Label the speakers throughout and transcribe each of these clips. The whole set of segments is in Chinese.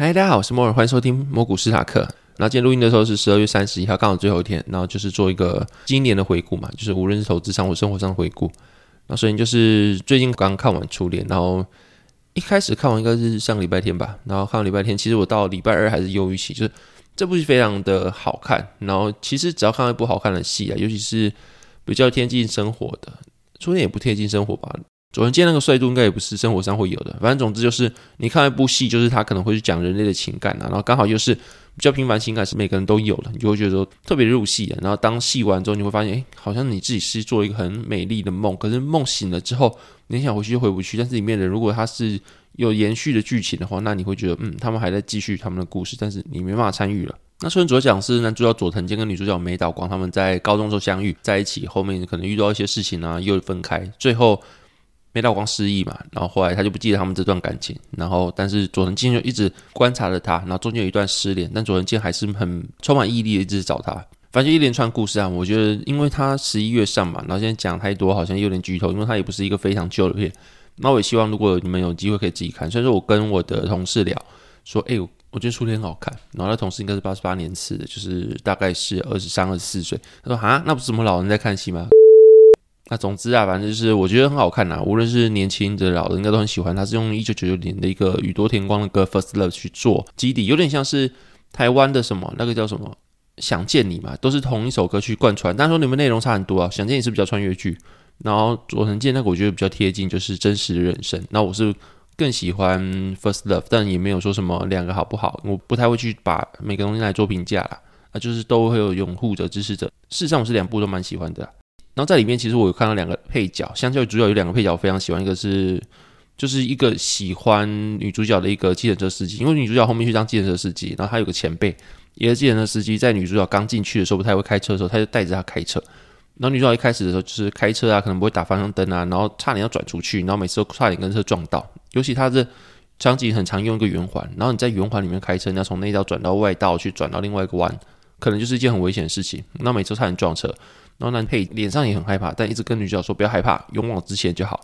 Speaker 1: 嗨，大家好，我是摩尔，欢迎收听摩古斯塔克。那今天录音的时候是十二月三十一号，刚好最后一天，然后就是做一个今年的回顾嘛，就是无论是投资上或生活上的回顾。那首先就是最近刚看完《初恋》，然后一开始看完应该是上个礼拜天吧，然后看完礼拜天，其实我到礼拜二还是忧郁期，就是这部戏非常的好看。然后其实只要看到一部好看的戏啊，尤其是比较贴近生活的，《初恋》也不贴近生活吧。昨天见那个帅度应该也不是生活上会有的，反正总之就是你看一部戏，就是他可能会去讲人类的情感啊，然后刚好又是比较平凡情感是每个人都有的，你就会觉得说特别入戏啊。然后当戏完之后，你会发现，哎，好像你自己是做一个很美丽的梦，可是梦醒了之后，你想回去就回不去。但是里面的人如果他是有延续的剧情的话，那你会觉得，嗯，他们还在继续他们的故事，但是你没办法参与了。那虽然主要讲是男主角佐藤健跟女主角美岛光他们在高中时候相遇在一起，后面可能遇到一些事情啊，又分开，最后。美道光失忆嘛，然后后来他就不记得他们这段感情，然后但是佐藤健就一直观察着他，然后中间有一段失联，但佐藤健还是很充满毅力的一直找他。反正一连串故事啊，我觉得因为他十一月上嘛，然后现在讲太多好像有点剧透，因为他也不是一个非常旧的片。那我也希望如果你们有机会可以自己看。所以说我跟我的同事聊说，哎，我觉得初恋很好看。然后他同事应该是八十八年次的，就是大概是二十三、二十四岁。他说啊，那不是什么老人在看戏吗？那总之啊，反正就是我觉得很好看呐。无论是年轻的、老的，应该都很喜欢。它是用一九九九年的一个宇多田光的歌《First Love》去做基底，有点像是台湾的什么那个叫什么《想见你》嘛，都是同一首歌去贯穿。但是说你们内容差很多啊，《想见你》是比较穿越剧，然后佐藤健那个我觉得比较贴近，就是真实的人生。那我是更喜欢《First Love》，但也没有说什么两个好不好，我不太会去把每个东西来做评价啦。啊，就是都会有拥护者、支持者。事实上，我是两部都蛮喜欢的。然后在里面，其实我有看到两个配角，相较于主角有两个配角我非常喜欢，一个是就是一个喜欢女主角的一个计程车司机，因为女主角后面去当计程车司机，然后他有个前辈，也是计程车司机，在女主角刚进去的时候不太会开车的时候，他就带着她开车。然后女主角一开始的时候就是开车啊，可能不会打方向灯啊，然后差点要转出去，然后每次都差点跟车撞到。尤其他这场景很常用一个圆环，然后你在圆环里面开车，你要从内道转到外道去转到另外一个弯，可能就是一件很危险的事情。那每次差点撞车。然后男配脸上也很害怕，但一直跟女主角说不要害怕，勇往直前就好。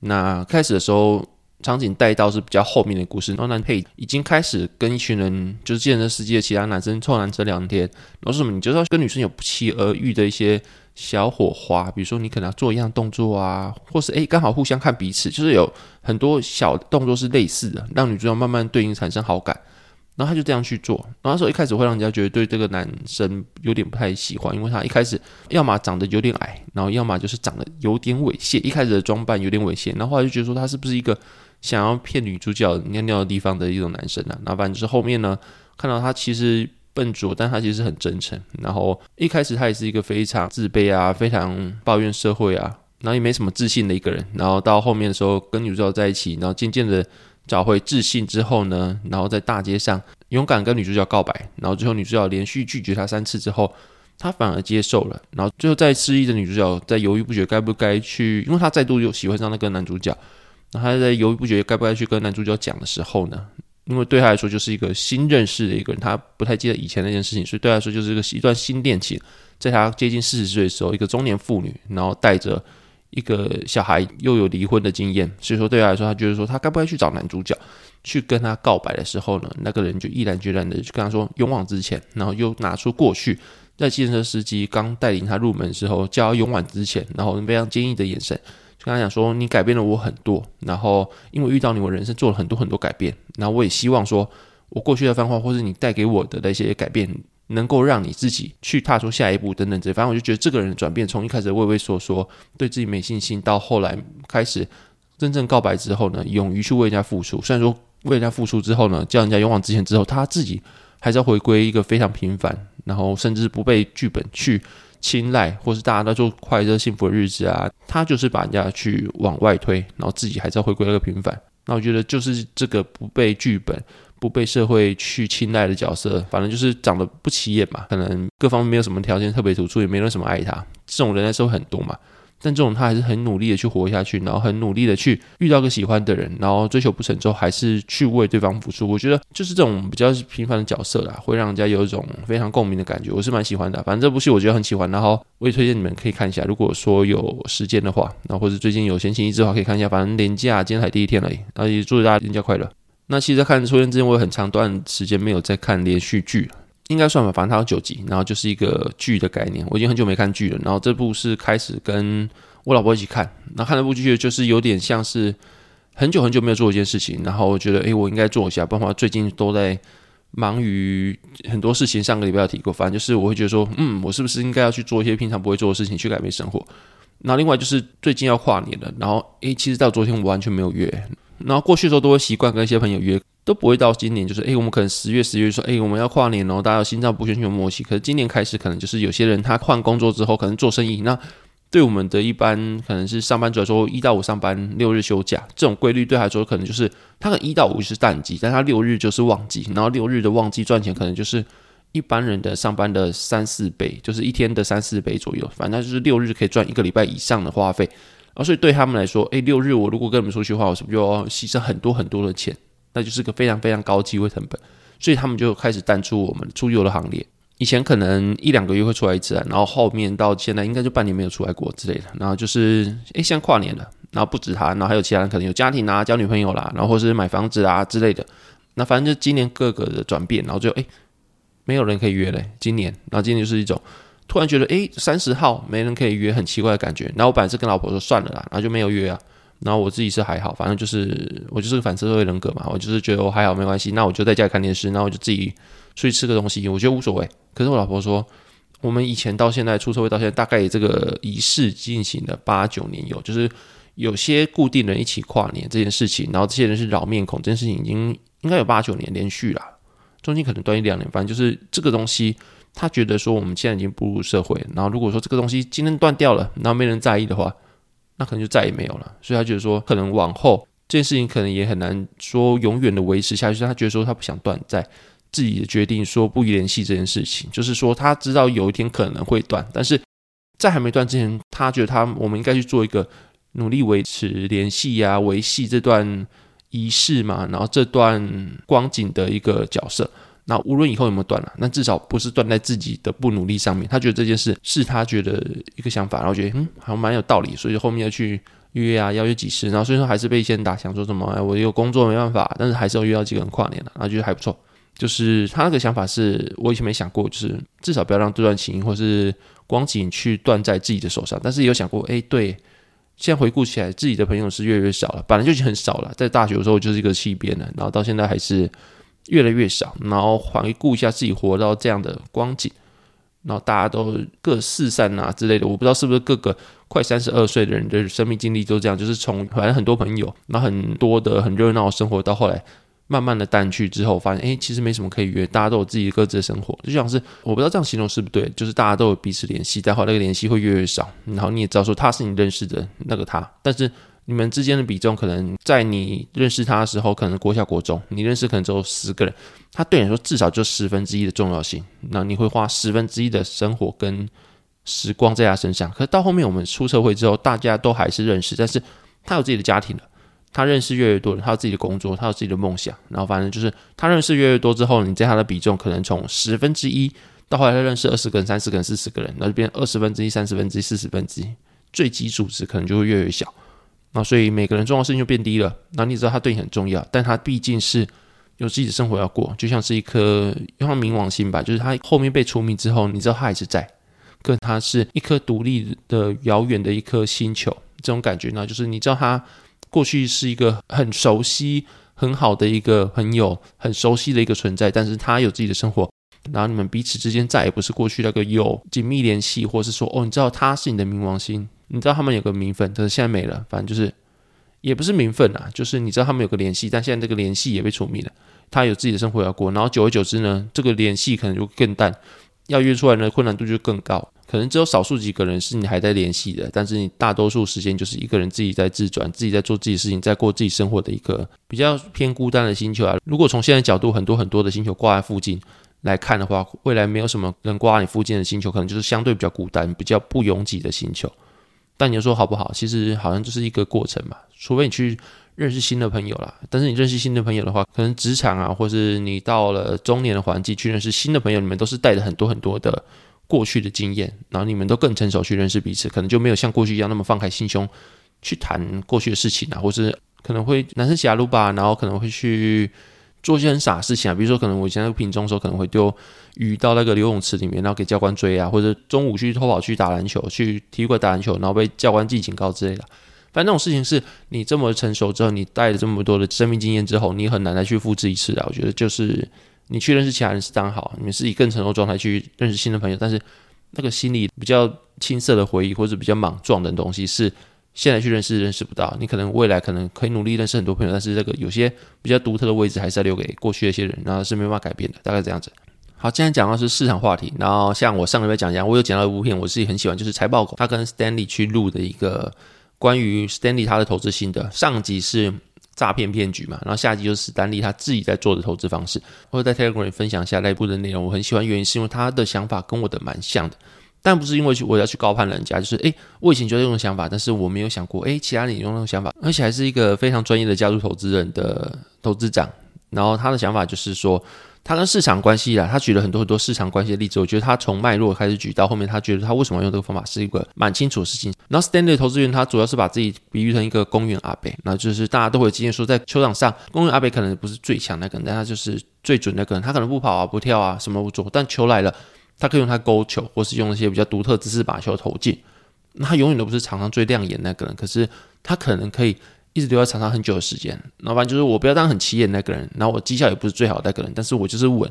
Speaker 1: 那开始的时候，场景带到是比较后面的故事。然后男配已经开始跟一群人，就是健身世界的其他男生臭男生聊天。然后什么，你就是要跟女生有不期而遇的一些小火花，比如说你可能要做一样动作啊，或是诶刚好互相看彼此，就是有很多小动作是类似的，让女主角慢慢对你产生好感。然后他就这样去做，然后那时候一开始会让人家觉得对这个男生有点不太喜欢，因为他一开始要么长得有点矮，然后要么就是长得有点猥亵，一开始的装扮有点猥亵，然后后来就觉得说他是不是一个想要骗女主角尿尿的地方的一种男生啊？然后反正就是后面呢，看到他其实笨拙，但他其实很真诚。然后一开始他也是一个非常自卑啊，非常抱怨社会啊，然后也没什么自信的一个人。然后到后面的时候跟女主角在一起，然后渐渐的。找回自信之后呢，然后在大街上勇敢跟女主角告白，然后最后女主角连续拒绝他三次之后，他反而接受了。然后最后在失忆的女主角在犹豫不决该不该去，因为她再度又喜欢上那个男主角，那她在犹豫不决该不该去跟男主角讲的时候呢，因为对她来说就是一个新认识的一个人，她不太记得以前那件事情，所以对她来说就是一个一段新恋情。在她接近四十岁的时候，一个中年妇女，然后带着。一个小孩又有离婚的经验，所以说对他来说，他觉得说他该不该去找男主角去跟他告白的时候呢，那个人就毅然决然的去跟他说勇往直前，然后又拿出过去在汽车司机刚带领他入门的时候叫他勇往直前，然后非常坚毅的眼神，就跟他讲说你改变了我很多，然后因为遇到你，我人生做了很多很多改变，然后我也希望说我过去的繁华或是你带给我的那些改变。能够让你自己去踏出下一步等等这，反正我就觉得这个人转变，从一开始畏畏缩缩，对自己没信心，到后来开始真正告白之后呢，勇于去为人家付出。虽然说为人家付出之后呢，叫人家勇往直前之后，他自己还是要回归一个非常平凡，然后甚至不被剧本去青睐，或是大家都做快乐幸福的日子啊，他就是把人家去往外推，然后自己还是要回归一个平凡。那我觉得就是这个不被剧本、不被社会去青睐的角色，反正就是长得不起眼嘛，可能各方面没有什么条件特别突出，也没人什么爱他，这种人在社会很多嘛。但这种他还是很努力的去活下去，然后很努力的去遇到个喜欢的人，然后追求不成之后，还是去为对方付出。我觉得就是这种比较平凡的角色啦，会让人家有一种非常共鸣的感觉。我是蛮喜欢的，反正这部戏我觉得很喜欢，然后我也推荐你们可以看一下。如果说有时间的话，那或者最近有闲情逸致的话，可以看一下。反正年假今天才第一天而已，那也祝大家年假快乐。那其实，在看《初恋》之前，我有很长段时间没有在看连续剧了。应该算吧，反正它有九集，然后就是一个剧的概念。我已经很久没看剧了，然后这部是开始跟我老婆一起看，那看这部剧就是有点像是很久很久没有做一件事情，然后我觉得诶，我应该做一下，不然的话最近都在忙于很多事情。上个礼拜有提过，反正就是我会觉得说，嗯，我是不是应该要去做一些平常不会做的事情，去改变生活？那另外就是最近要跨年了，然后诶，其实到昨天我完全没有约，然后过去的时候都会习惯跟一些朋友约。都不会到今年，就是哎，我们可能十月、十月说，哎，我们要跨年哦，大家有心脏不全有默契。可是今年开始，可能就是有些人他换工作之后，可能做生意，那对我们的一般可能是上班族来说，一到五上班，六日休假，这种规律对他来说，可能就是他可能一到五是淡季，但他六日就是旺季，然后六日的旺季赚钱可能就是一般人的上班的三四倍，就是一天的三四倍左右，反正就是六日可以赚一个礼拜以上的花费。然后所以对他们来说，哎，六日我如果跟你们出去的话，我是不是就要牺牲很多很多的钱？那就是个非常非常高机会成本，所以他们就开始淡出我们出游的行列。以前可能一两个月会出来一次，然后后面到现在应该就半年没有出来过之类的。然后就是诶，像跨年了，然后不止他，然后还有其他人可能有家庭啊，交女朋友啦，然后或是买房子啊之类的。那反正就今年各个的转变，然后就诶，没有人可以约嘞。今年，然后今年就是一种突然觉得诶，三十号没人可以约，很奇怪的感觉。然后我本来是跟老婆说算了啦，然后就没有约啊。然后我自己是还好，反正就是我就是反社会人格嘛，我就是觉得我还好没关系，那我就在家里看电视，那我就自己出去吃个东西，我觉得无所谓。可是我老婆说，我们以前到现在出社会到现在，大概这个仪式进行了八九年有，就是有些固定人一起跨年这件事情，然后这些人是老面孔，这件事情已经应该有八九年连续了，中间可能断一两年，反正就是这个东西，他觉得说我们现在已经步入社会，然后如果说这个东西今天断掉了，然后没人在意的话。那可能就再也没有了，所以他觉得说，可能往后这件事情可能也很难说永远的维持下去。他觉得说，他不想断在自己的决定说不联系这件事情，就是说他知道有一天可能会断，但是在还没断之前，他觉得他我们应该去做一个努力维持联系呀，维系这段仪式嘛，然后这段光景的一个角色。那无论以后有没有断了，那至少不是断在自己的不努力上面。他觉得这件事是他觉得一个想法，然后觉得嗯好像蛮有道理，所以后面要去约啊，邀约几次，然后所以说还是被一些人打，想说什么我有工作没办法，但是还是要约到几个人跨年了，然后觉得还不错。就是他那个想法是我以前没想过，就是至少不要让这段情或是光景去断在自己的手上。但是也有想过，哎，对，现在回顾起来，自己的朋友是越来越少了，本来就已经很少了，在大学的时候就是一个气边了，然后到现在还是。越来越少，然后回顾一下自己活到这样的光景，然后大家都各四散啊之类的，我不知道是不是各个快三十二岁的人的生命经历都这样，就是从反正很多朋友，然后很多的很热闹的生活，到后来慢慢的淡去之后，发现哎，其实没什么可以约，大家都有自己各自的生活，就像是我不知道这样形容是不是对，就是大家都有彼此联系，但后来那个联系会越来越少，然后你也知道说他是你认识的那个他，但是。你们之间的比重，可能在你认识他的时候，可能国小国中，你认识可能只有十个人，他对你说至少就十分之一的重要性。那你会花十分之一的生活跟时光在他身上。可是到后面我们出社会之后，大家都还是认识，但是他有自己的家庭了，他认识越来越多人，他有自己的工作，他有自己的梦想。然后反正就是他认识越来越多之后，你在他的比重可能从十分之一到后来他认识二十个人、三十个人、四十个人，那就变二十分之一、三十分之一、四十分之一，最基础值可能就会越来越小。那所以每个人重要事情就变低了。那你知道他对你很重要，但他毕竟是有自己的生活要过，就像是一颗像冥王星吧，就是他后面被除名之后，你知道他还是在，跟他是一颗独立的遥远的一颗星球，这种感觉呢，就是你知道他过去是一个很熟悉、很好的一个朋友，很熟悉的一个存在，但是他有自己的生活，然后你们彼此之间再也不是过去那个有紧密联系，或是说哦，你知道他是你的冥王星。你知道他们有个名分，可是现在没了。反正就是，也不是名分啊，就是你知道他们有个联系，但现在这个联系也被除名了。他有自己的生活要过，然后久而久之呢，这个联系可能就更淡，要约出来呢困难度就更高。可能只有少数几个人是你还在联系的，但是你大多数时间就是一个人自己在自转，自己在做自己事情，在过自己生活的一个比较偏孤单的星球啊。如果从现在角度，很多很多的星球挂在附近来看的话，未来没有什么人挂你附近的星球，可能就是相对比较孤单、比较不拥挤的星球。但你说好不好？其实好像就是一个过程嘛，除非你去。认识新的朋友啦，但是你认识新的朋友的话，可能职场啊，或是你到了中年的环境去认识新的朋友，你们都是带着很多很多的过去的经验，然后你们都更成熟去认识彼此，可能就没有像过去一样那么放开心胸去谈过去的事情啊，或是可能会男生狭路吧，然后可能会去做一些很傻事情啊，比如说可能我以前在品中的时候，可能会丢鱼到那个游泳池里面，然后给教官追啊，或者中午去偷跑去打篮球，去体育馆打篮球，然后被教官记警告之类的。反正那种事情是你这么成熟之后，你带了这么多的生命经验之后，你很难再去复制一次的。我觉得就是你去认识其他人是当好，你们是以更成熟状态去认识新的朋友，但是那个心里比较青涩的回忆或者比较莽撞的东西，是现在去认识认识不到。你可能未来可能可以努力认识很多朋友，但是这个有些比较独特的位置还是要留给过去的一些人，然后是没办法改变的。大概这样子。好，今天讲的是市场话题，然后像我上个月讲一样，我有讲到一部片，我自己很喜欢，就是财报狗他跟 Stanley 去录的一个。关于 Stanley 他的投资心得，上集是诈骗骗局嘛，然后下集就是史丹利他自己在做的投资方式，或者在 Telegram 分享下那一部的内容。我很喜欢，原因是因为他的想法跟我的蛮像的，但不是因为去我要去高攀人家，就是诶，我以前就有这种想法，但是我没有想过诶，其他人用那种想法，而且还是一个非常专业的加入投资人的投资长，然后他的想法就是说。他跟市场关系啊，他举了很多很多市场关系的例子。我觉得他从脉络开始举到后面，他觉得他为什么用这个方法是一个蛮清楚的事情。然后 Stanley 投资员他主要是把自己比喻成一个公园阿北，那就是大家都会有经验说，在球场上公园阿北可能不是最强那个人，但他就是最准那个人。他可能不跑啊，不跳啊，什么都不做，但球来了，他可以用他勾球，或是用一些比较独特姿势把球投进。那他永远都不是场上最亮眼那个人，可是他可能可以。一直留在场上很久的时间，老板就是我不要当很起眼那个人，然后我绩效也不是最好的那个人，但是我就是稳，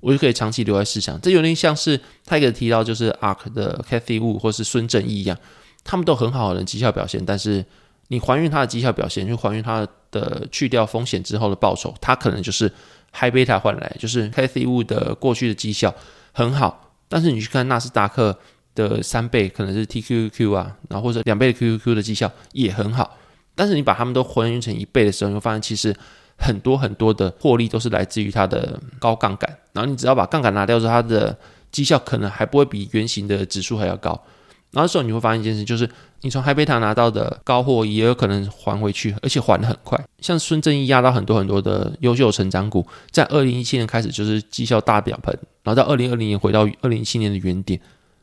Speaker 1: 我就可以长期留在市场。这有点像是他一个提到就是 ARK 的 Cathy Wu 或是孙正义一样，他们都很好的绩效表现，但是你还原他的绩效表现，就还原他的去掉风险之后的报酬，他可能就是 High Beta 换来，就是 Cathy Wu 的过去的绩效很好，但是你去看纳斯达克的三倍可能是 TQQQ 啊，然后或者两倍的 QQQ 的绩效也很好。但是你把它们都还原成一倍的时候，你会发现其实很多很多的获利都是来自于它的高杠杆。然后你只要把杠杆拿掉之后，它的绩效可能还不会比原型的指数还要高。然后这时候你会发现一件事，就是你从海贝塔拿到的高货也有可能还回去，而且还的很快。像孙正义压到很多很多的优秀成长股，在二零一七年开始就是绩效大表盆，然后到二零二零年回到二零一七年的原点。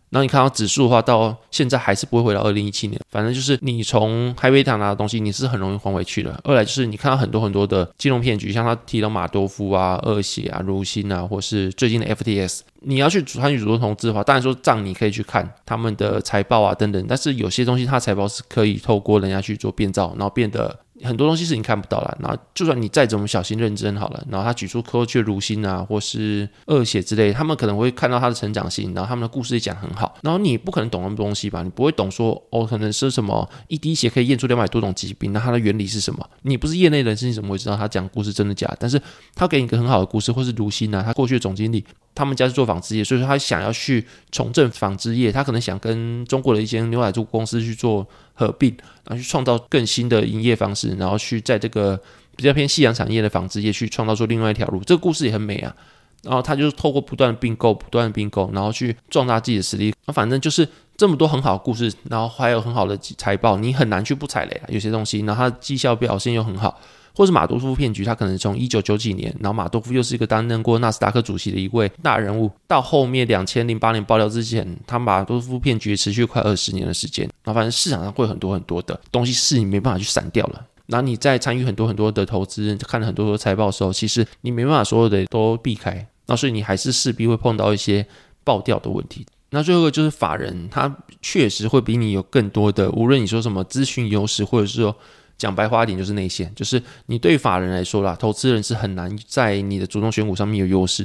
Speaker 1: 然后你看到指数的话，到现在还是不会回到二零一七年。反正就是你从海贝塔拿的东西，你是很容易还回去的。二来就是你看到很多很多的金融骗局，像他提到马多夫啊、恶血啊、如新啊，或是最近的 FTS，你要去参与主动投资的话，当然说账你可以去看他们的财报啊等等。但是有些东西它财报是可以透过人家去做变造，然后变得。很多东西是你看不到了，然后就算你再怎么小心认真好了，然后他举出科学如新啊，或是恶血之类，他们可能会看到他的成长性，然后他们的故事也讲很好，然后你不可能懂那么多东西吧？你不会懂说哦，可能是什么一滴血可以验出两百多种疾病，那它的原理是什么？你不是业内人士，你怎么会知道他讲故事真的假？但是他给你一个很好的故事，或是如新啊，他过去的总经理，他们家是做纺织业，所以说他想要去重振纺织业，他可能想跟中国的一些牛奶做公司去做。合并，然后去创造更新的营业方式，然后去在这个比较偏夕阳产业的纺织业去创造出另外一条路。这个故事也很美啊。然后他就是透过不断的并购、不断的并购，然后去壮大自己的实力。那反正就是这么多很好的故事，然后还有很好的财报，你很难去不踩雷啊。有些东西，然后它绩效表现又很好。或是马多夫骗局，他可能从一九九几年，然后马多夫又是一个担任过纳斯达克主席的一位大人物，到后面两千零八年爆料之前，他马多夫骗局持续快二十年的时间。然后反正市场上会很多很多的东西是你没办法去闪掉了。然后你在参与很多很多的投资，看了很多的财报的时候，其实你没办法所有的都避开。那所以你还是势必会碰到一些爆掉的问题。那最后一个就是法人，他确实会比你有更多的，无论你说什么资讯优势，或者是说。讲白话一点就是内线，就是你对法人来说啦，投资人是很难在你的主动选股上面有优势，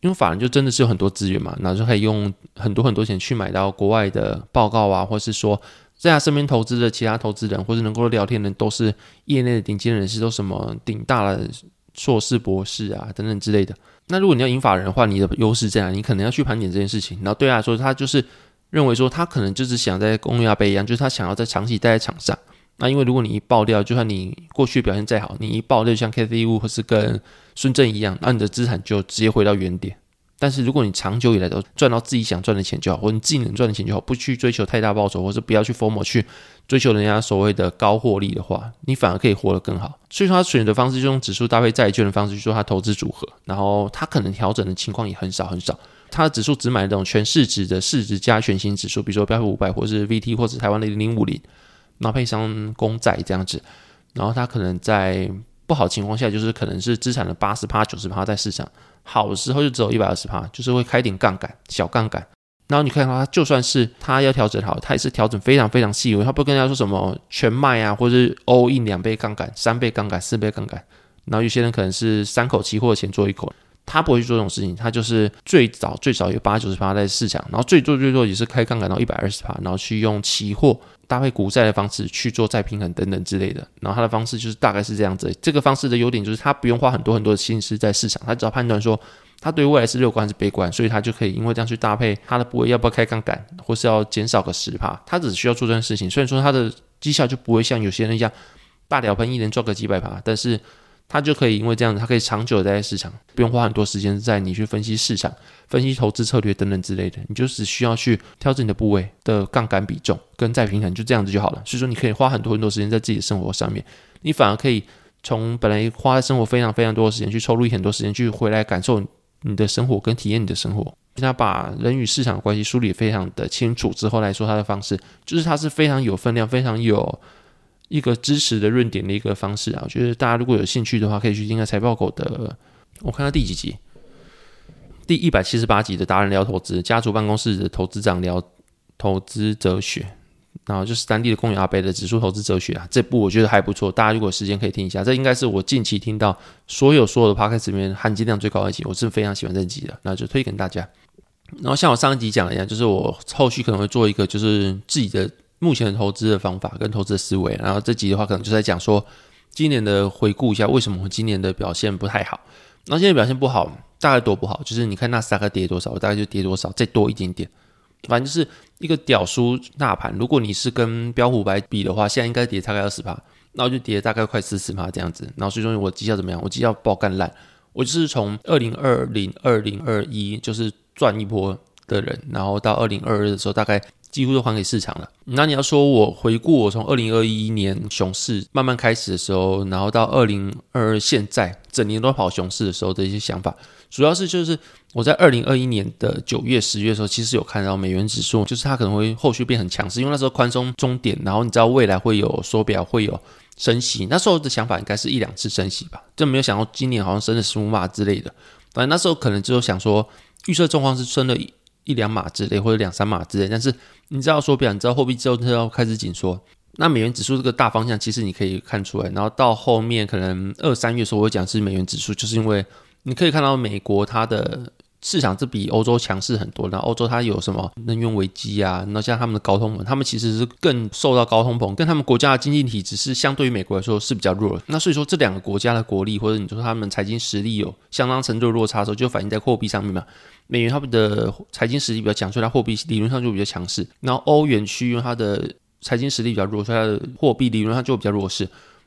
Speaker 1: 因为法人就真的是有很多资源嘛，那就可以用很多很多钱去买到国外的报告啊，或是说在他身边投资的其他投资人，或是能够聊天的都是业内的顶尖人士，都什么顶大的硕士、博士啊等等之类的。那如果你要引法人的话，你的优势在哪？你可能要去盘点这件事情。然后对他来说，他就是认为说他可能就是想在公亚杯一样，就是他想要在长期待在场上。那因为如果你一爆掉，就算你过去表现再好，你一爆掉像 K C U 或是跟孙正一样，那你的资产就直接回到原点。但是如果你长久以来都赚到自己想赚的钱就好，或你自己能赚的钱就好，不去追求太大报酬，或者不要去 form 去追求人家所谓的高获利的话，你反而可以活得更好。所以说他选择方式就用指数搭配债券的方式去做他投资组合，然后他可能调整的情况也很少很少。他的指数只买那种全市值的市值加全新指数，比如说标普五百，或是 VT，或者台湾的零零五零。然后配上公债这样子，然后它可能在不好情况下，就是可能是资产的八十趴、九十趴在市场，好的时候就只有一百二十趴，就是会开点杠杆，小杠杆。然后你看到它，就算是它要调整好，它也是调整非常非常细微，它不跟人家说什么全卖啊，或者是 all in 两倍杠杆、三倍杠杆、四倍杠杆。然后有些人可能是三口期货钱做一口，他不会去做这种事情，他就是最早最早有八九十趴在市场，然后最多最多也是开杠杆到一百二十趴，然后去用期货。搭配股债的方式去做再平衡等等之类的，然后他的方式就是大概是这样子。这个方式的优点就是他不用花很多很多的心思在市场，他只要判断说他对未来是乐观还是悲观，所以他就可以因为这样去搭配他的部位要不要开杠杆，或是要减少个十趴，他只需要做这件事情。虽然说他的绩效就不会像有些人一样大鸟喷一年赚个几百趴，但是。他就可以因为这样子，他可以长久待在市场，不用花很多时间在你去分析市场、分析投资策略等等之类的，你就只需要去调整你的部位的杠杆比重跟再平衡，就这样子就好了。所以说，你可以花很多很多时间在自己的生活上面，你反而可以从本来花在生活非常非常多的时间，去抽离很多时间去回来感受你的生活跟体验你的生活。他把人与市场的关系梳理非常的清楚之后来说，他的方式就是他是非常有分量、非常有。一个支持的论点的一个方式啊，我觉得大家如果有兴趣的话，可以去听下财报狗的。我看他第几集？第一百七十八集的达人聊投资，家族办公室的投资长聊投资哲学，然后就是当地的公园阿贝的指数投资哲学啊，这部我觉得还不错，大家如果有时间可以听一下。这应该是我近期听到所有所有的 podcast 里面含金量最高的一集，我是非常喜欢这集的，那就推给大家。然后像我上一集讲的一样，就是我后续可能会做一个，就是自己的。目前投资的方法跟投资的思维，然后这集的话可能就在讲说今年的回顾一下，为什么今年的表现不太好？那现在表现不好，大概多不好？就是你看纳斯达克跌多少，我大概就跌多少，再多一点点，反正就是一个屌输大盘。如果你是跟标普白比的话，现在应该跌大概二十趴，那我就跌大概快四十趴这样子。然后最终我绩效怎么样？我绩效爆干烂，我就是从二零二零二零二一就是赚一波的人，然后到二零二二的时候大概。几乎都还给市场了。那你要说我回顾我从二零二一年熊市慢慢开始的时候，然后到二零二二现在整年都跑熊市的时候的一些想法，主要是就是我在二零二一年的九月、十月的时候，其实有看到美元指数，就是它可能会后续变很强势，因为那时候宽松终点，然后你知道未来会有缩表，会有升息。那时候的想法应该是一两次升息吧，就没有想到今年好像升了十五码之类的。反正那时候可能只有想说预测状况是升了一两码之类，或者两三码之类，但是。你知道说，比方你知道货币之后要开始紧缩，那美元指数这个大方向其实你可以看出来，然后到后面可能二三月时候我会讲是美元指数，就是因为你可以看到美国它的市场是比欧洲强势很多，然后欧洲它有什么能源危机啊，那像他们的高通膨，他们其实是更受到高通膨，跟他们国家的经济体只是相对于美国来说是比较弱，那所以说这两个国家的国力或者你说他们财经实力有相当程度的落差的时候，就反映在货币上面嘛。美元他们的财经实力比较强，所以它货币理论上就比较强势。然后欧元区因为它的财经实力比较弱，所以它的货币理论上就比较弱势。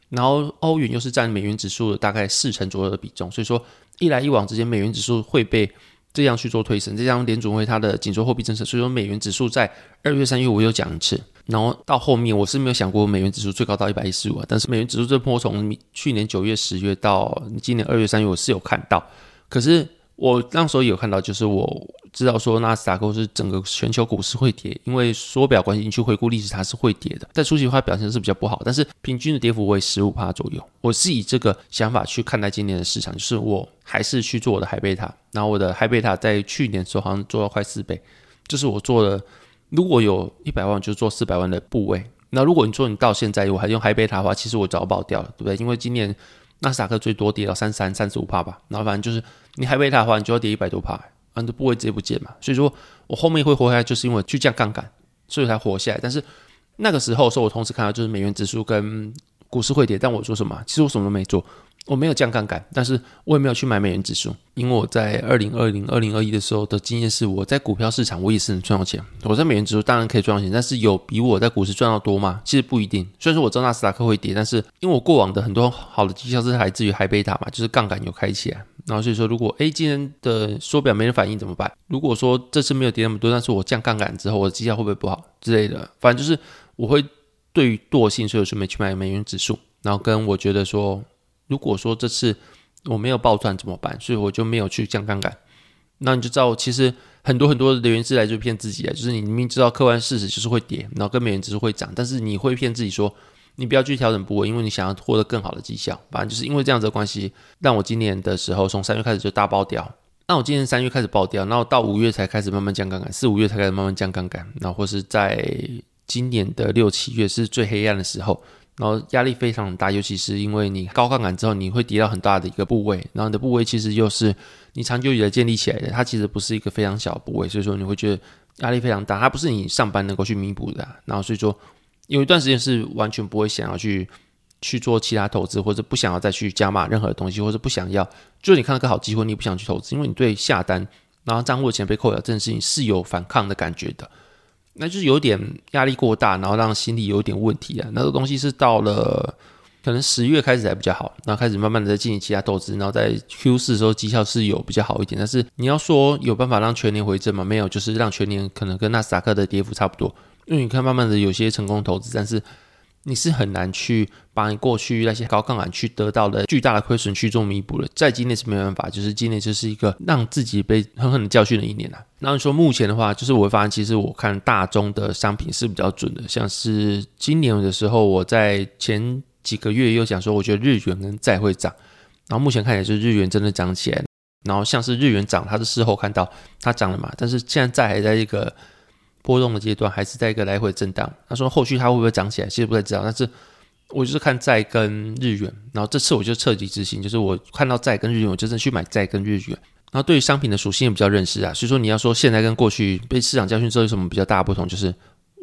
Speaker 1: 然后欧元又是占美元指数的大概四成左右的比重，所以说一来一往之间，美元指数会被这样去做推升。这样联储会它的紧缩货币政策，所以说美元指数在二月、三月我有讲一次。然后到后面我是没有想过美元指数最高到一百一十五啊，但是美元指数这波从去年九月、十月到今年二月、三月，我是有看到，可是。我那时候有看到，就是我知道说纳斯达克是整个全球股市会跌，因为缩表关系，你去回顾历史它是会跌的。在初期的话表现是比较不好，但是平均的跌幅为十五帕左右。我是以这个想法去看待今年的市场，就是我还是去做我的海贝塔，然后我的海贝塔在去年的时候好像做到快四倍，就是我做了如果有一百万就做四百万的部位。那如果你说你到现在我还用海贝塔的话，其实我早爆掉了，对不对？因为今年。纳斯达克最多跌到三三三十五帕吧，然后反正就是你还被它的话，你就要跌一百多帕，反正不会直接不见嘛。所以说我后面会活下来，就是因为去降杠杆，所以才活下来。但是那个时候，说我同时看到就是美元指数跟股市会跌，但我说什么？其实我什么都没做，我没有降杠杆，但是我也没有去买美元指数，因为我在二零二零、二零二一的时候的经验是，我在股票市场我也是能赚到钱。我在美元指数当然可以赚到钱，但是有比我在股市赚到多吗？其实不一定。虽然说我知道纳斯达克会跌，但是因为我过往的很多好的绩效是来自于海贝塔嘛，就是杠杆有开起来。然后所以说，如果 A 今天的缩表没人反应怎么办？如果说这次没有跌那么多，但是我降杠杆之后，我的绩效会不会不好之类的？反正就是我会对于惰性，所以我准备去买美元指数。然后跟我觉得说。如果说这次我没有爆赚怎么办？所以我就没有去降杠杆。那你就知道，其实很多很多的留言是来就骗自己的，就是你明明知道客观事实就是会跌，然后跟美元指数会涨，但是你会骗自己说你不要去调整部位，因为你想要获得更好的绩效。反正就是因为这样子的关系，让我今年的时候从三月开始就大爆掉。那我今年三月开始爆掉，然后到五月才开始慢慢降杠杆，四五月才开始慢慢降杠杆，然后或是在今年的六七月是最黑暗的时候。然后压力非常大，尤其是因为你高杠杆之后，你会跌到很大的一个部位，然后你的部位其实又是你长久以来建立起来的，它其实不是一个非常小的部位，所以说你会觉得压力非常大，它不是你上班能够去弥补的。然后所以说有一段时间是完全不会想要去去做其他投资，或者不想要再去加码任何的东西，或者不想要，就是你看到个好机会，你不想去投资，因为你对下单然后账户的钱被扣掉这件事情是有反抗的感觉的。那就是有点压力过大，然后让心理有点问题啊。那个东西是到了可能十月开始才比较好，然后开始慢慢的在进行其他投资，然后在 Q 四的时候绩效是有比较好一点。但是你要说有办法让全年回正吗？没有，就是让全年可能跟纳斯达克的跌幅差不多。因为你看慢慢的有些成功投资，但是。你是很难去把你过去那些高杠杆去得到的巨大的亏损去做弥补的，在今年是没办法，就是今年就是一个让自己被狠狠的教训的一年啊。那你说目前的话，就是我会发现，其实我看大宗的商品是比较准的，像是今年的时候，我在前几个月又讲说，我觉得日元跟债会涨，然后目前看起来就是日元真的涨起来，然后像是日元涨，它是事后看到它涨了嘛，但是现在债还在一个。波动的阶段还是在一个来回震荡。他说后续它会不会涨起来，其实不太知道。但是我就是看债跟日元，然后这次我就彻底执行，就是我看到债跟日元，我真的去买债跟日元。然后对于商品的属性也比较认识啊，所以说你要说现在跟过去被市场教训之后有什么比较大的不同，就是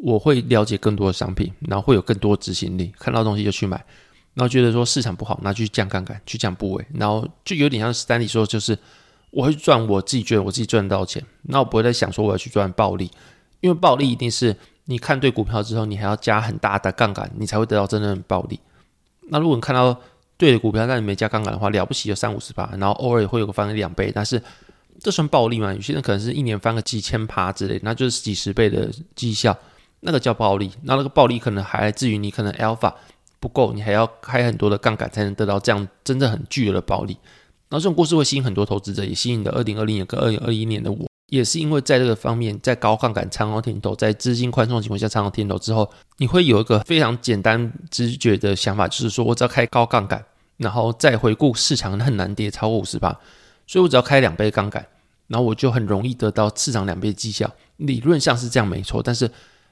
Speaker 1: 我会了解更多的商品，然后会有更多执行力，看到东西就去买。然后觉得说市场不好，那就降杠杆，去降部位，然后就有点像斯丹利说，就是我会赚我自己觉得我自己赚到钱，那我不会再想说我要去赚暴利。因为暴利一定是你看对股票之后，你还要加很大的杠杆，你才会得到真正的暴利。那如果你看到对的股票，但你没加杠杆的话，了不起就三五十趴，然后偶尔也会有个翻个两倍，但是这算暴利吗？有些人可能是一年翻个几千趴之类，那就是几十倍的绩效，那个叫暴利。那那个暴利可能还来自于你可能 alpha 不够，你还要开很多的杠杆才能得到这样真正很巨额的暴利。然后这种故事会吸引很多投资者，也吸引的二零二零年跟二零二一年的我。也是因为在这个方面，在高杠杆长高天投，在资金宽松的情况下长高天投之后，你会有一个非常简单直觉的想法，就是说我只要开高杠杆，然后再回顾市场很难跌超过五十八，所以我只要开两倍杠杆，然后我就很容易得到市场两倍绩效。理论上是这样没错，但是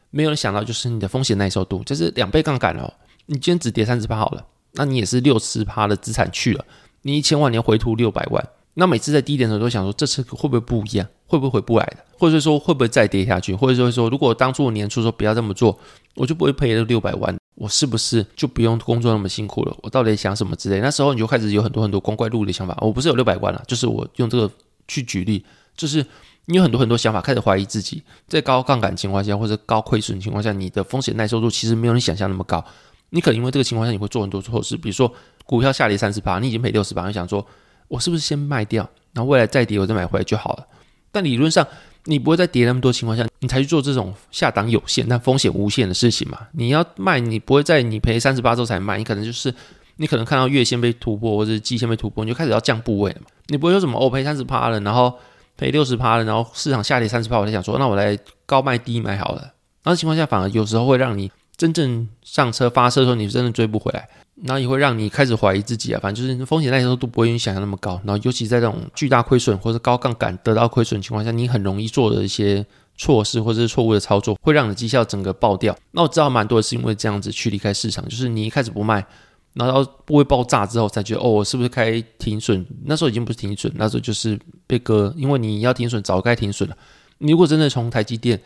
Speaker 1: 没有人想到就是你的风险耐受度，就是两倍杠杆哦，你今天只跌三十趴好了，那你也是六十趴的资产去了，你一千万你要回吐六百万。那每次在低点的时候，都想说这次会不会不一样，会不会回不来的，或者说会不会再跌下去，或者说说如果当初我年初说不要这么做，我就不会赔了六百万，我是不是就不用工作那么辛苦了？我到底想什么之类？那时候你就开始有很多很多光怪陆离的想法。我不是有六百万了，就是我用这个去举例，就是你有很多很多想法，开始怀疑自己，在高杠杆情况下或者高亏损情况下，你的风险耐受度其实没有你想象那么高。你可能因为这个情况下，你会做很多措施，比如说股票下跌三十八，你已经赔六十八，你想说。我是不是先卖掉，然后未来再跌我再买回来就好了？但理论上你不会在跌那么多情况下，你才去做这种下档有限但风险无限的事情嘛？你要卖，你不会在你赔三十八周才卖，你可能就是你可能看到月线被突破或者季线被突破，你就开始要降部位了嘛？你不会说什么我赔三十趴了，然后赔六十趴了，然后市场下跌三十趴，我在想说那我来高卖低买好了。那情况下反而有时候会让你真正上车发车的时候，你真的追不回来。然后也会让你开始怀疑自己啊，反正就是风险耐受度不会你想象那么高。然后尤其在这种巨大亏损或者高杠杆得到亏损情况下，你很容易做的一些措施或者是错误的操作，会让你的绩效整个爆掉。那我知道蛮多的是因为这样子去离开市场，就是你一开始不卖，然后不会爆炸之后才觉得哦，我是不是开停损？那时候已经不是停损，那时候就是被割，因为你要停损早该停损了。你如果真的从台积电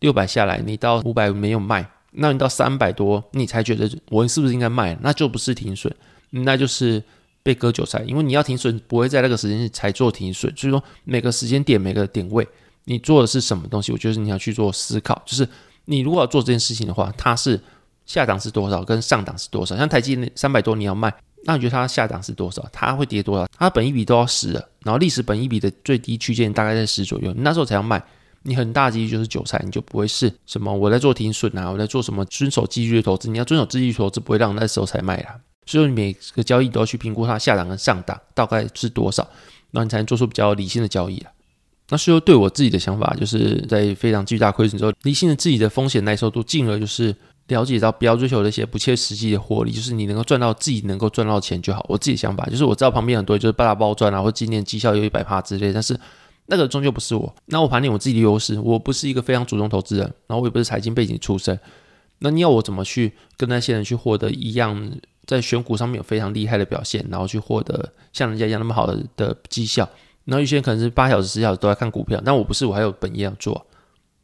Speaker 1: 六百下来，你到五百没有卖。那你到三百多，你才觉得我是不是应该卖？那就不是停损，那就是被割韭菜，因为你要停损不会在那个时间才做停损，所以说每个时间点每个点位你做的是什么东西，我觉得你要去做思考，就是你如果要做这件事情的话，它是下档是多少，跟上档是多少，像台积三百多你要卖。那你觉得它下档是多少？它会跌多少？它本一笔都要十了，然后历史本一笔的最低区间大概在十左右，那时候才要卖，你很大几率就是韭菜，你就不会是什么我在做停损啊，我在做什么遵守纪律的投资，你要遵守纪律投资，不会让那时候才卖啦。所以你每个交易都要去评估它下档跟上档大概是多少，然后你才能做出比较理性的交易啊。那所以对我自己的想法，就是在非常巨大亏损之后，理性的自己的风险耐受度，进而就是。了解到不要追求那些不切实际的获利，就是你能够赚到自己能够赚到钱就好。我自己的想法就是，我知道旁边很多就是大大包赚啊，或今年绩效有一百趴之类，但是那个终究不是我。那我盘点我自己的优势，我不是一个非常主动投资人，然后我也不是财经背景出身。那你要我怎么去跟那些人去获得一样，在选股上面有非常厉害的表现，然后去获得像人家一样那么好的的绩效？然后有些人可能是八小时、十小时都在看股票，但我不是，我还有本业要做。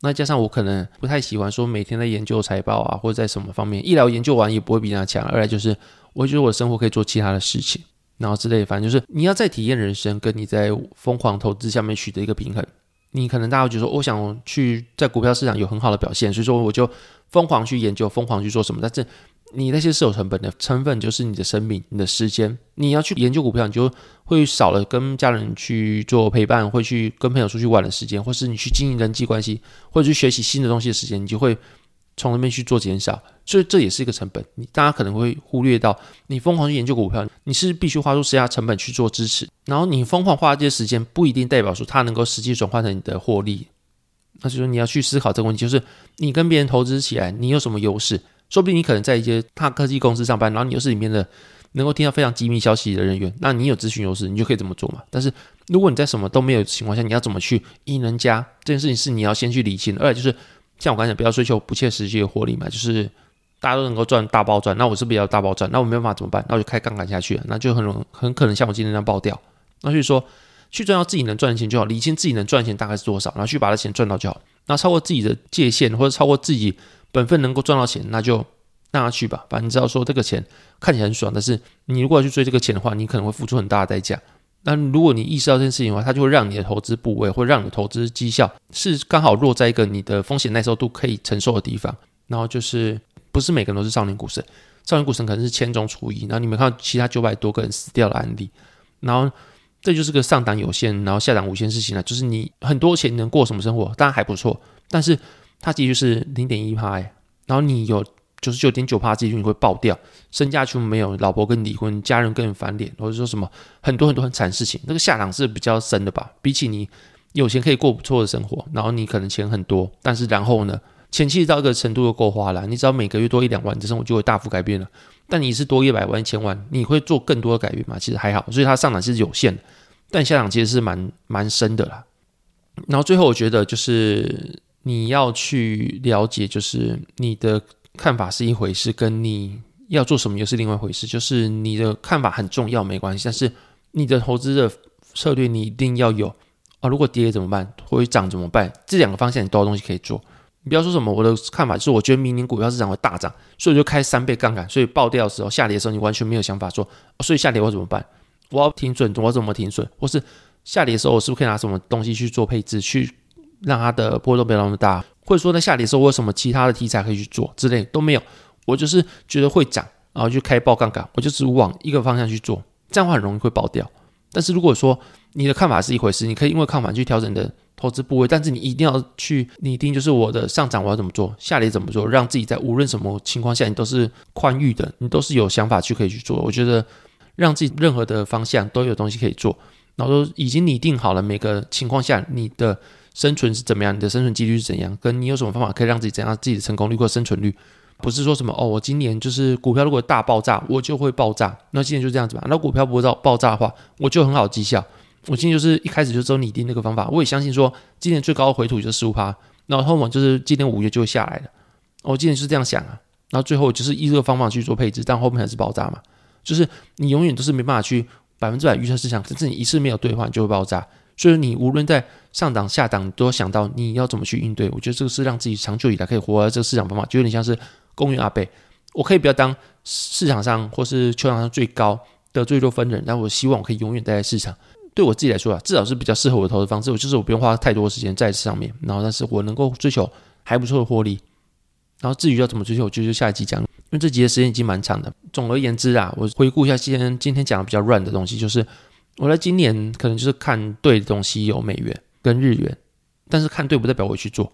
Speaker 1: 那加上我可能不太喜欢说每天在研究财报啊，或者在什么方面，一来研究完也不会比人家强，二来就是我觉得我的生活可以做其他的事情，然后之类，反正就是你要在体验人生，跟你在疯狂投资下面取得一个平衡。你可能大家会觉得说，我想去在股票市场有很好的表现，所以说我就疯狂去研究，疯狂去做什么，但是。你那些是有成本的，成本就是你的生命、你的时间。你要去研究股票，你就会少了跟家人去做陪伴，会去跟朋友出去玩的时间，或是你去经营人际关系，或者去学习新的东西的时间，你就会从那边去做减少。所以这也是一个成本。你大家可能会忽略到，你疯狂去研究股票，你是必须花出时间成本去做支持。然后你疯狂花这些时间，不一定代表说它能够实际转换成你的获利。那就说你要去思考这个问题，就是你跟别人投资起来，你有什么优势？说不定你可能在一些大科技公司上班，然后你又是里面的能够听到非常机密消息的人员，那你有咨询优势，你就可以这么做嘛。但是如果你在什么都没有情况下，你要怎么去赢人家这件事情是你要先去理清。二就是像我刚才讲，不要追求不切实际的获利嘛，就是大家都能够赚大包赚，那我是不是要大包赚？那我没办法怎么办？那我就开杠杆下去，那就很容很可能像我今天这样爆掉。那所以说去赚到自己能赚的钱就好，理清自己能赚的钱大概是多少，然后去把这钱赚到就好。那超过自己的界限或者超过自己。本分能够赚到钱，那就让他去吧。反正你知道说这个钱看起来很爽，但是你如果要去追这个钱的话，你可能会付出很大的代价。那如果你意识到这件事情的话，它就会让你的投资部位，会让你的投资绩效是刚好落在一个你的风险耐受度可以承受的地方。然后就是不是每个人都是少年股神，少年股神可能是千中出一。然后你们看到其他九百多个人死掉的案例，然后这就是个上档有限，然后下档无限事情了。就是你很多钱能过什么生活，当然还不错，但是。它其实就是零点一趴，然后你有九十九点九趴几率你会爆掉，身价全部没有，老婆跟离婚，家人跟你翻脸，或者说什么很多很多很惨事情，那个下场是比较深的吧？比起你有钱可以过不错的生活，然后你可能钱很多，但是然后呢，前期到一个程度就够花了，你只要每个月多一两万，你的生活就会大幅改变了。但你是多一百万、一千万，你会做更多的改变吗？其实还好，所以它上档是有限的，但下场其实是蛮蛮深的啦。然后最后我觉得就是。你要去了解，就是你的看法是一回事，跟你要做什么又是另外一回事。就是你的看法很重要，没关系，但是你的投资的策略你一定要有啊。如果跌怎么办？或者涨怎么办？这两个方向你都有东西可以做。你不要说什么，我的看法就是我觉得明年股票市场会大涨，所以就开三倍杠杆，所以爆掉的时候下跌的时候你完全没有想法说，所以下跌我怎么办？我要停损，我怎么停损？或是下跌的时候我是不是可以拿什么东西去做配置去？让它的波动不要那么大，或者说在下跌的时候，我有什么其他的题材可以去做之类都没有。我就是觉得会涨，然后就开爆杠杆，我就只往一个方向去做，这样的话很容易会爆掉。但是如果说你的看法是一回事，你可以因为看法去调整你的投资部位，但是你一定要去拟定，就是我的上涨我要怎么做，下跌怎么做，让自己在无论什么情况下你都是宽裕的，你都是有想法去可以去做。我觉得让自己任何的方向都有东西可以做，然后都已经拟定好了每个情况下你的。生存是怎么样？你的生存几率是怎样？跟你有什么方法可以让自己怎样？自己的成功率或生存率，不是说什么哦，我今年就是股票如果大爆炸，我就会爆炸。那今年就这样子吧。那股票不会爆炸的话，我就很好绩效。我今年就是一开始就只有拟定那个方法。我也相信说，今年最高的回吐就是十五趴，然后后面就是今年五月就会下来的。我今年是这样想啊，然后最后就是依这个方法去做配置，但后面还是爆炸嘛。就是你永远都是没办法去百分之百预测市场，甚至你一次没有兑换就会爆炸。所以你无论在上档下档，都要想到你要怎么去应对。我觉得这个是让自己长久以来可以活在这个市场方法，就有点像是公园阿贝。我可以不要当市场上或是球场上最高的最多分人，但我希望我可以永远待在市场。对我自己来说啊，至少是比较适合我的投资方式。我就是我不用花太多时间在上面，然后但是我能够追求还不错的获利。然后至于要怎么追求，我就下一集讲。因为这集的时间已经蛮长的。总而言之啊，我回顾一下今天今天讲的比较乱的东西，就是我在今年可能就是看对的东西有美元跟日元，但是看对不代表我去做。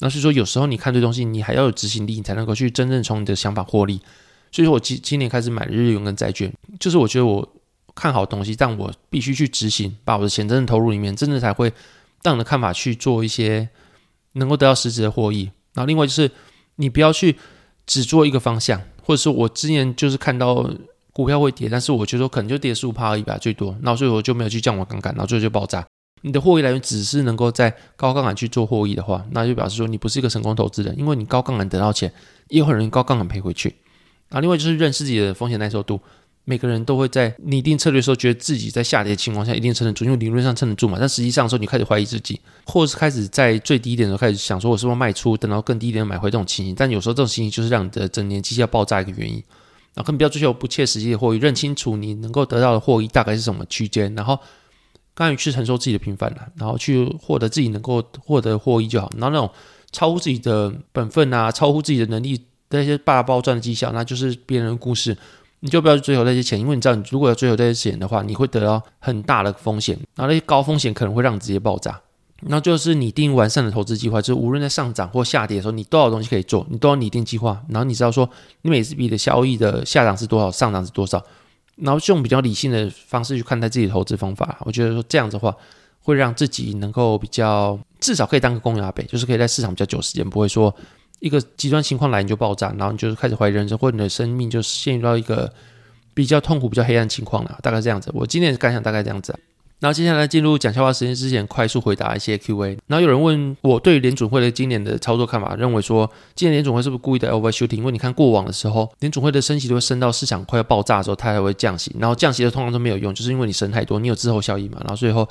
Speaker 1: 那是说有时候你看对东西，你还要有执行力，你才能够去真正从你的想法获利。所以说我今今年开始买日元跟债券，就是我觉得我看好东西，但我必须去执行，把我的钱真正投入里面，真的才会让你的看法去做一些能够得到实质的获益。然后另外就是你不要去。只做一个方向，或者是我之前就是看到股票会跌，但是我觉得可能就跌十五趴而已吧，最多，那所以我就没有去降我杠杆，然后最后就爆炸。你的获益来源只是能够在高杠杆去做获益的话，那就表示说你不是一个成功投资人，因为你高杠杆得到钱，也有很容易高杠杆赔回去。啊，另外就是认识自己的风险耐受度。每个人都会在拟定策略的时候，觉得自己在下跌的情况下一定撑得住，因为理论上撑得住嘛。但实际上的时候，你开始怀疑自己，或者是开始在最低点的时候开始想说，我是不是卖出，等到更低点买回这种情形。但有时候这种情形就是让你的整年绩效爆炸一个原因。啊，更不要追求不切实际的获益，认清楚你能够得到的获益大概是什么区间，然后甘于去承受自己的平凡了，然后去获得自己能够获得获益就好。然后那种超乎自己的本分啊，超乎自己的能力那些大包赚的绩效，那就是别人的故事。你就不要去追求那些钱，因为你知道，你如果要追求这些钱的话，你会得到很大的风险，然后那些高风险可能会让你直接爆炸。那就是拟定完善的投资计划，就是无论在上涨或下跌的时候，你多少东西可以做，你都要拟定计划，然后你知道说你每次笔的交易的下涨是多少，上涨是多少，然后用比较理性的方式去看待自己的投资方法。我觉得说这样子的话，会让自己能够比较至少可以当个公鸭背，就是可以在市场比较久时间，不会说。一个极端情况来你就爆炸，然后你就是开始怀疑人生，或者你的生命就陷入到一个比较痛苦、比较黑暗情况了，大概这样子。我今天的感想大概这样子。后接下来进入讲笑话时间之前，快速回答一些 Q&A。然后有人问我对联准会的今年的操作看法，认为说今年联准会是不是故意的 overshooting？因为你看过往的时候，联准会的升息都会升到市场快要爆炸的时候，它才会降息。然后降息的通常都没有用，就是因为你升太多，你有滞后效益嘛。然后最后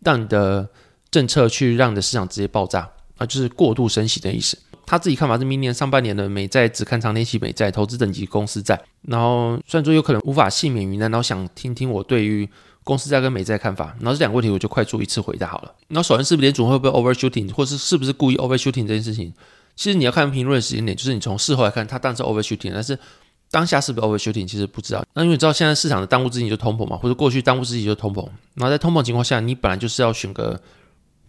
Speaker 1: 让你的政策去让你的市场直接爆炸，啊，就是过度升息的意思。他自己看法是明年上半年的美债只看长年期美债投资等级公司债，然后虽然说有可能无法幸免于难，然后想听听我对于公司债跟美债看法，然后这两个问题我就快速一次回答好了。然后首先是不是联总会不会 overshooting，或是是不是故意 overshooting 这件事情，其实你要看评论的时间点，就是你从事后来看，它当然是 overshooting，但是当下是不是 overshooting 其实不知道。那因为你知道现在市场的当务之急就通膨嘛，或者过去当务之急就通膨，然后在通膨情况下，你本来就是要选个。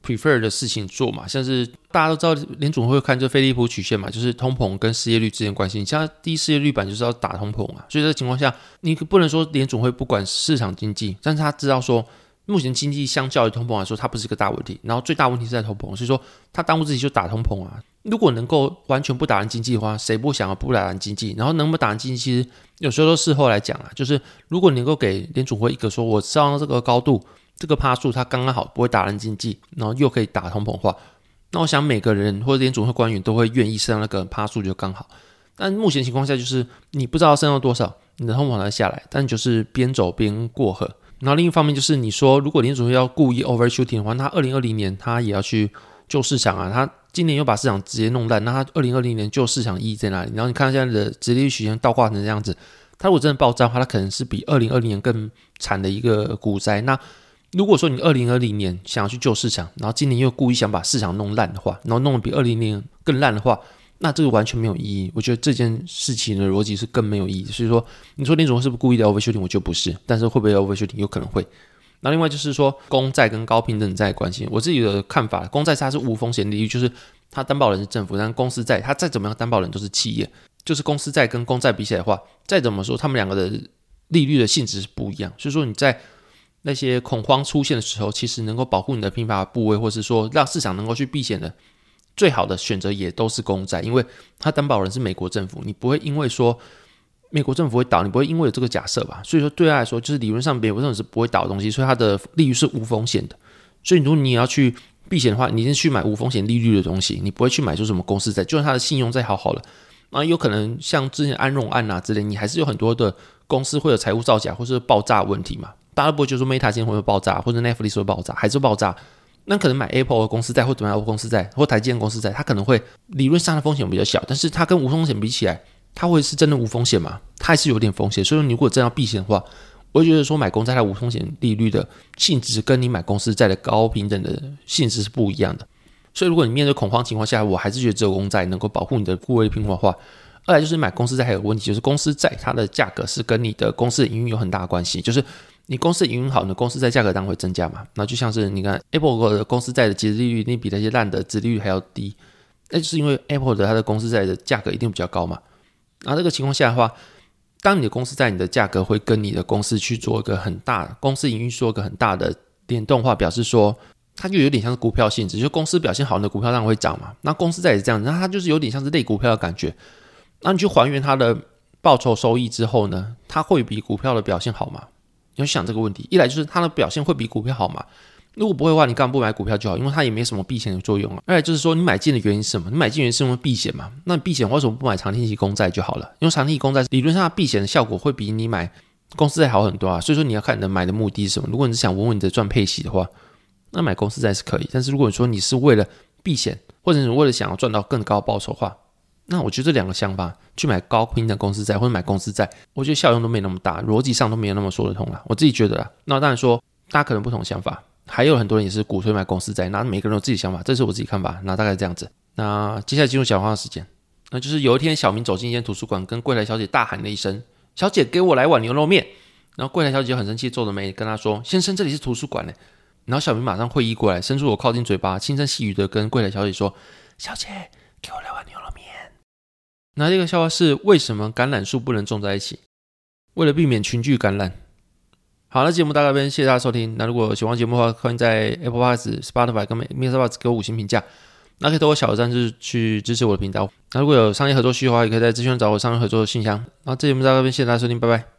Speaker 1: Prefer 的事情做嘛，像是大家都知道联总会看这菲利普曲线嘛，就是通膨跟失业率之间关系。你像低失业率版就是要打通膨啊，所以这情况下，你不能说联总会不管市场经济，但是他知道说目前经济相较于通膨来说，它不是一个大问题，然后最大问题是在通膨，所以说他当务之急就打通膨啊。如果能够完全不打人经济的话，谁不想要不打人经济？然后能不能打人经济，其实有时候事后来讲啊，就是如果你能够给联总会一个说我上这个高度。这个趴数它刚刚好不会打烂经济，然后又可以打通膨化，那我想每个人或者连总会官员都会愿意升那个趴数就刚好。但目前情况下就是你不知道升到多少，你的通膨才下来，但就是边走边过河。然后另一方面就是你说如果联总会要故意 overshooting 的话，那二零二零年他也要去救市场啊，他今年又把市场直接弄烂，那他二零二零年救市场意义在哪里？然后你看现在的直利率曲线倒挂成这样子，它如果真的爆炸的话，它可能是比二零二零年更惨的一个股灾。那如果说你二零二零年想要去救市场，然后今年又故意想把市场弄烂的话，然后弄得比二零年更烂的话，那这个完全没有意义。我觉得这件事情的逻辑是更没有意义。所以说，你说林总是不是故意的 overshooting？我就不是，但是会不会 overshooting？有可能会。那另外就是说，公债跟高平等债关系，我自己的看法，公债它是无风险利率，就是它担保人是政府，但公司债它再怎么样担保人都是企业，就是公司债跟公债比起来的话，再怎么说，他们两个的利率的性质是不一样。所以说你在那些恐慌出现的时候，其实能够保护你的平法部位，或是说让市场能够去避险的最好的选择，也都是公债，因为它担保人是美国政府，你不会因为说美国政府会倒，你不会因为有这个假设吧？所以说对他来说，就是理论上美国政府是不会倒的东西，所以它的利率是无风险的。所以如果你要去避险的话，你先去买无风险利率的东西，你不会去买出什么公司债，就算它的信用再好好了，啊，有可能像之前安融案啊之类，你还是有很多的公司会有财务造假或是爆炸问题嘛。大家不会就说 Meta 今天会不会爆炸，或者 Netflix 会爆炸，还是爆炸？那可能买 Apple 的公司债或怎么样公司债或台积电公司债，它可能会理论上的风险比较小，但是它跟无风险比起来，它会是真的无风险吗？它还是有点风险。所以说，你如果真要避险的话，我觉得说买公债它无风险利率的性质跟你买公司债的高平等的性质是不一样的。所以如果你面对恐慌情况下，我还是觉得只有公债能够保护你的固位平衡的话。二来就是买公司债还有个问题，就是公司债它的价格是跟你的公司的营运有很大关系，就是你公司营运好，你的公司债价格当然会增加嘛。那就像是你看 Apple 的公司债的其实利率，你比那些烂的殖利率还要低，那就是因为 Apple 的它的公司债的价格一定比较高嘛。那这个情况下的话，当你的公司在你的价格会跟你的公司去做一个很大公司营运做一个很大的联动化，表示说它就有点像是股票性质，就公司表现好，你的股票当然会涨嘛。那公司债也是这样，那它就是有点像是类股票的感觉。那你去还原它的报酬收益之后呢？它会比股票的表现好吗？你要想这个问题。一来就是它的表现会比股票好吗？如果不会的话，你干嘛不买股票就好？因为它也没什么避险的作用啊。二来就是说，你买进的原因是什么？你买进原因是因为避险嘛？那避险为什么不买长天期公债就好了？因为长天期公债理论上避险的效果会比你买公司债好很多啊。所以说你要看你的买的目的是什么。如果你是想稳稳的赚配息的话，那买公司债是可以。但是如果你说你是为了避险，或者你为了想要赚到更高报酬的话，那我觉得这两个想法去买高平等公司债或者买公司债，我觉得效用都没那么大，逻辑上都没有那么说得通了。我自己觉得啦。那当然说大家可能不同想法，还有很多人也是鼓吹买公司债，那每个人有自己想法，这是我自己看法。那大概这样子。那接下来进入讲话时间，那就是有一天小明走进一间图书馆，跟柜台小姐大喊了一声：“小姐，给我来碗牛肉面。”然后柜台小姐就很生气，皱着眉跟他说：“先生，这里是图书馆呢。”然后小明马上会意过来，伸出我靠近嘴巴，轻声细语的跟柜台小姐说：“小姐，给我来碗牛。”那这个笑话是为什么橄榄树不能种在一起？为了避免群聚感染。好，那节目到这边，谢谢大家收听。那如果喜欢节目的话，欢迎在 Apple Podcast、Spotify 跟 Mr. Box 给我五星评价。那可以通过小额赞助去支持我的频道。那如果有商业合作需求的话，也可以在资讯找我商业合作的信箱。那这节目到这边，谢谢大家收听，拜拜。